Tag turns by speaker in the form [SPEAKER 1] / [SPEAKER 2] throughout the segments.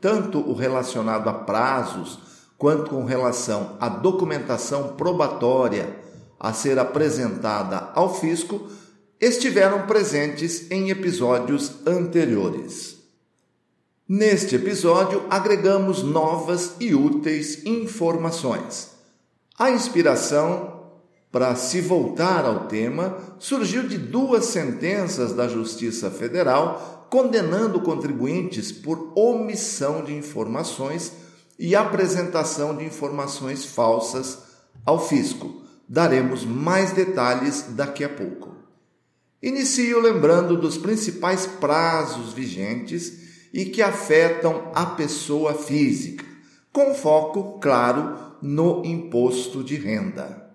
[SPEAKER 1] tanto o relacionado a prazos quanto com relação à documentação probatória a ser apresentada ao fisco, estiveram presentes em episódios anteriores. Neste episódio, agregamos novas e úteis informações. A inspiração para se voltar ao tema surgiu de duas sentenças da Justiça Federal condenando contribuintes por omissão de informações e apresentação de informações falsas ao fisco. Daremos mais detalhes daqui a pouco. Inicio lembrando dos principais prazos vigentes e que afetam a pessoa física, com foco, claro, no imposto de renda.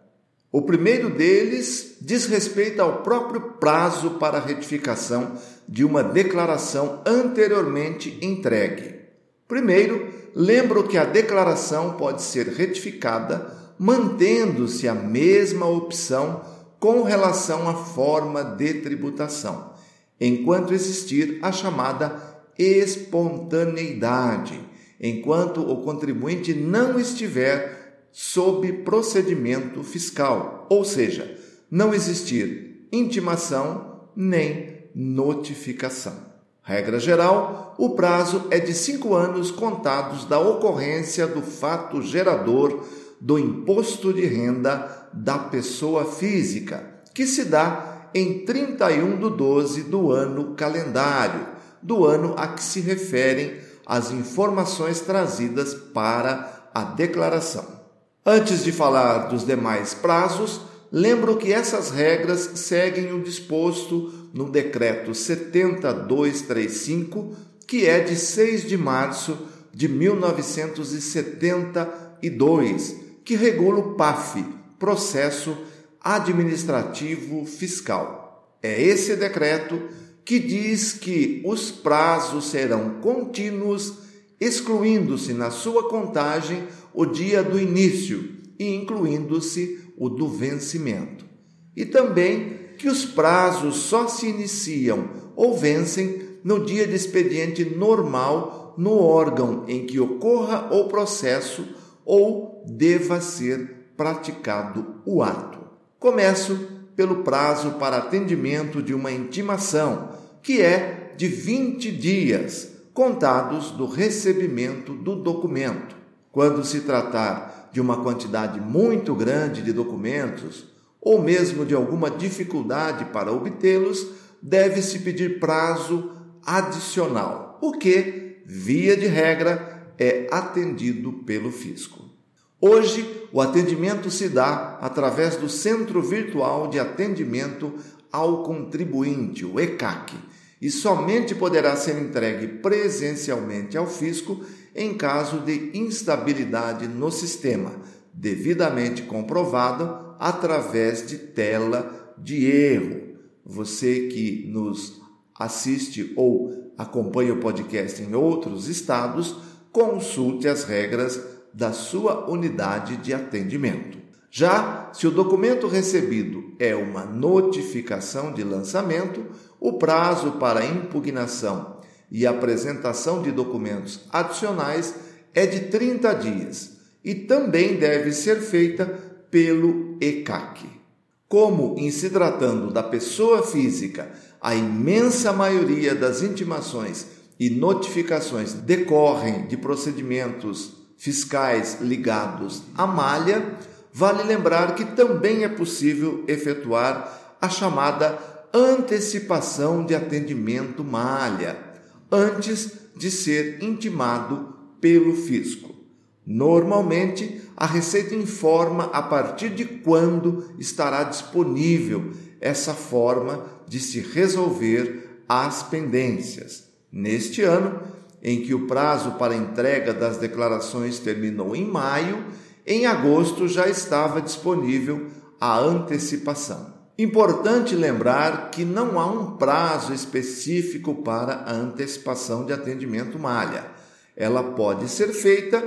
[SPEAKER 1] O primeiro deles diz respeito ao próprio prazo para retificação de uma declaração anteriormente entregue. Primeiro, lembro que a declaração pode ser retificada mantendo-se a mesma opção com relação à forma de tributação, enquanto existir a chamada espontaneidade, enquanto o contribuinte não estiver sob procedimento fiscal, ou seja, não existir intimação nem notificação. Regra geral, o prazo é de cinco anos contados da ocorrência do fato gerador do imposto de renda da pessoa física, que se dá em 31 de 12 do ano calendário, do ano a que se referem as informações trazidas para a declaração. Antes de falar dos demais prazos, lembro que essas regras seguem o disposto no Decreto 70235, que é de 6 de março de 1972, que regula o PAF, Processo Administrativo Fiscal. É esse decreto que diz que os prazos serão contínuos, excluindo-se na sua contagem o dia do início e incluindo-se o do vencimento. E também que os prazos só se iniciam ou vencem no dia de expediente normal no órgão em que ocorra o processo ou deva ser praticado o ato. Começo pelo prazo para atendimento de uma intimação, que é de 20 dias, contados do recebimento do documento. Quando se tratar de uma quantidade muito grande de documentos, ou mesmo de alguma dificuldade para obtê-los, deve-se pedir prazo adicional, o que, via de regra, é atendido pelo fisco. Hoje, o atendimento se dá através do Centro Virtual de Atendimento ao Contribuinte, o ECAC, e somente poderá ser entregue presencialmente ao fisco em caso de instabilidade no sistema, devidamente comprovado através de tela de erro. Você que nos assiste ou acompanha o podcast em outros estados, consulte as regras da sua unidade de atendimento. Já se o documento recebido é uma notificação de lançamento, o prazo para impugnação e apresentação de documentos adicionais é de 30 dias e também deve ser feita pelo ECAC. Como, em se tratando da pessoa física, a imensa maioria das intimações e notificações decorrem de procedimentos fiscais ligados à malha, vale lembrar que também é possível efetuar a chamada antecipação de atendimento malha antes de ser intimado pelo fisco. Normalmente, a Receita informa a partir de quando estará disponível essa forma de se resolver as pendências. Neste ano, em que o prazo para entrega das declarações terminou em maio, em agosto já estava disponível a antecipação. Importante lembrar que não há um prazo específico para a antecipação de atendimento malha. Ela pode ser feita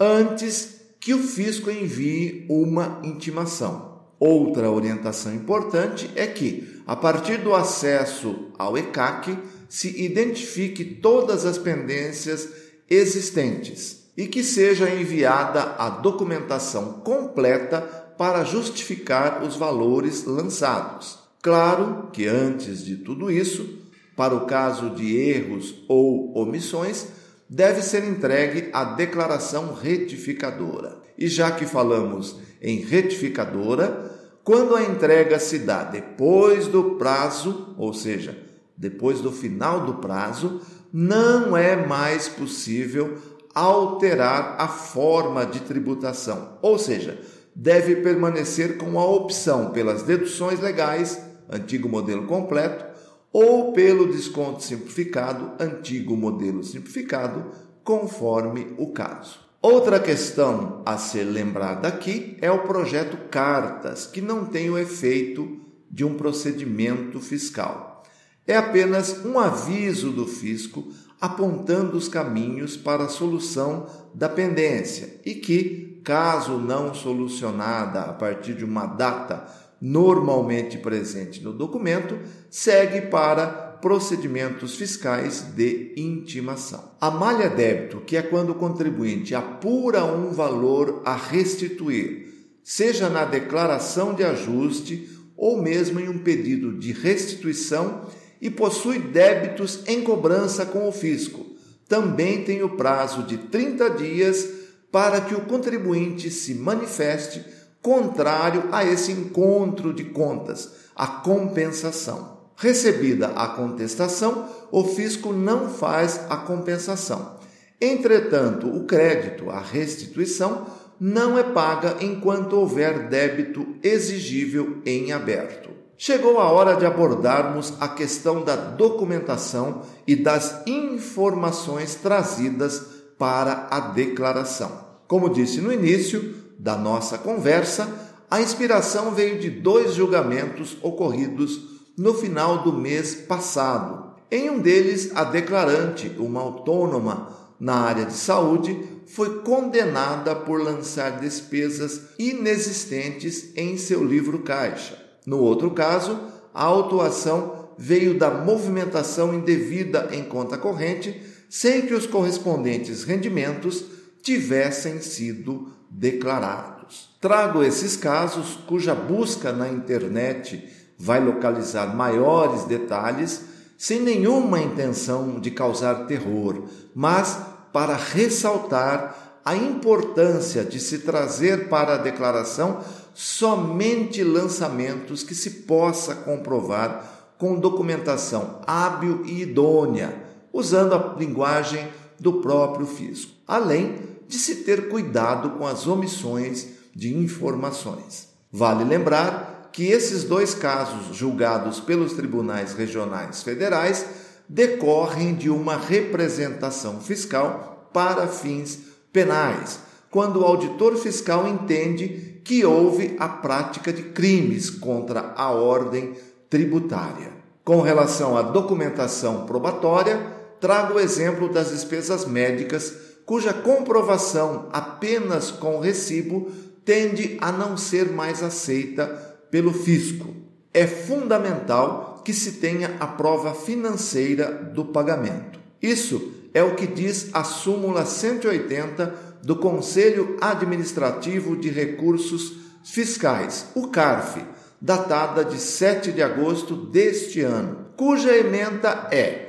[SPEAKER 1] antes que o fisco envie uma intimação. Outra orientação importante é que, a partir do acesso ao ECAC, se identifique todas as pendências existentes e que seja enviada a documentação completa para justificar os valores lançados. Claro que antes de tudo isso, para o caso de erros ou omissões, deve ser entregue a declaração retificadora. E já que falamos em retificadora, quando a entrega se dá depois do prazo, ou seja, depois do final do prazo, não é mais possível alterar a forma de tributação, ou seja, deve permanecer com a opção pelas deduções legais, antigo modelo completo, ou pelo desconto simplificado, antigo modelo simplificado, conforme o caso. Outra questão a ser lembrada aqui é o projeto Cartas, que não tem o efeito de um procedimento fiscal. É apenas um aviso do fisco apontando os caminhos para a solução da pendência e que caso não solucionada a partir de uma data normalmente presente no documento, segue para procedimentos fiscais de intimação. A malha débito, que é quando o contribuinte apura um valor a restituir, seja na declaração de ajuste ou mesmo em um pedido de restituição e possui débitos em cobrança com o fisco. Também tem o prazo de 30 dias para que o contribuinte se manifeste contrário a esse encontro de contas, a compensação. Recebida a contestação, o fisco não faz a compensação. Entretanto, o crédito, a restituição, não é paga enquanto houver débito exigível em aberto. Chegou a hora de abordarmos a questão da documentação e das informações trazidas para a declaração. Como disse no início da nossa conversa, a inspiração veio de dois julgamentos ocorridos no final do mês passado. Em um deles, a declarante, uma autônoma na área de saúde, foi condenada por lançar despesas inexistentes em seu livro caixa. No outro caso, a autuação veio da movimentação indevida em conta corrente, sem que os correspondentes rendimentos tivessem sido declarados. Trago esses casos cuja busca na internet vai localizar maiores detalhes, sem nenhuma intenção de causar terror, mas para ressaltar a importância de se trazer para a declaração somente lançamentos que se possa comprovar com documentação hábil e idônea, usando a linguagem do próprio fisco, além de se ter cuidado com as omissões de informações. Vale lembrar que esses dois casos julgados pelos tribunais regionais federais decorrem de uma representação fiscal para fins penais, quando o auditor fiscal entende que houve a prática de crimes contra a ordem tributária. Com relação à documentação probatória, trago o exemplo das despesas médicas cuja comprovação apenas com recibo tende a não ser mais aceita pelo fisco. É fundamental que se tenha a prova financeira do pagamento. Isso é o que diz a súmula 180 do Conselho Administrativo de Recursos Fiscais, o CARF, datada de 7 de agosto deste ano, cuja emenda é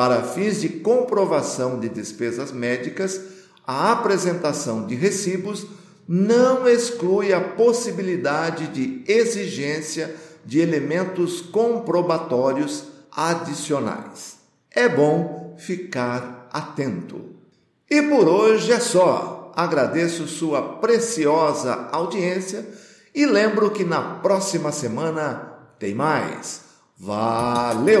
[SPEAKER 1] para fins de comprovação de despesas médicas, a apresentação de recibos não exclui a possibilidade de exigência de elementos comprobatórios adicionais. É bom ficar atento. E por hoje é só. Agradeço sua preciosa audiência e lembro que na próxima semana tem mais. Valeu!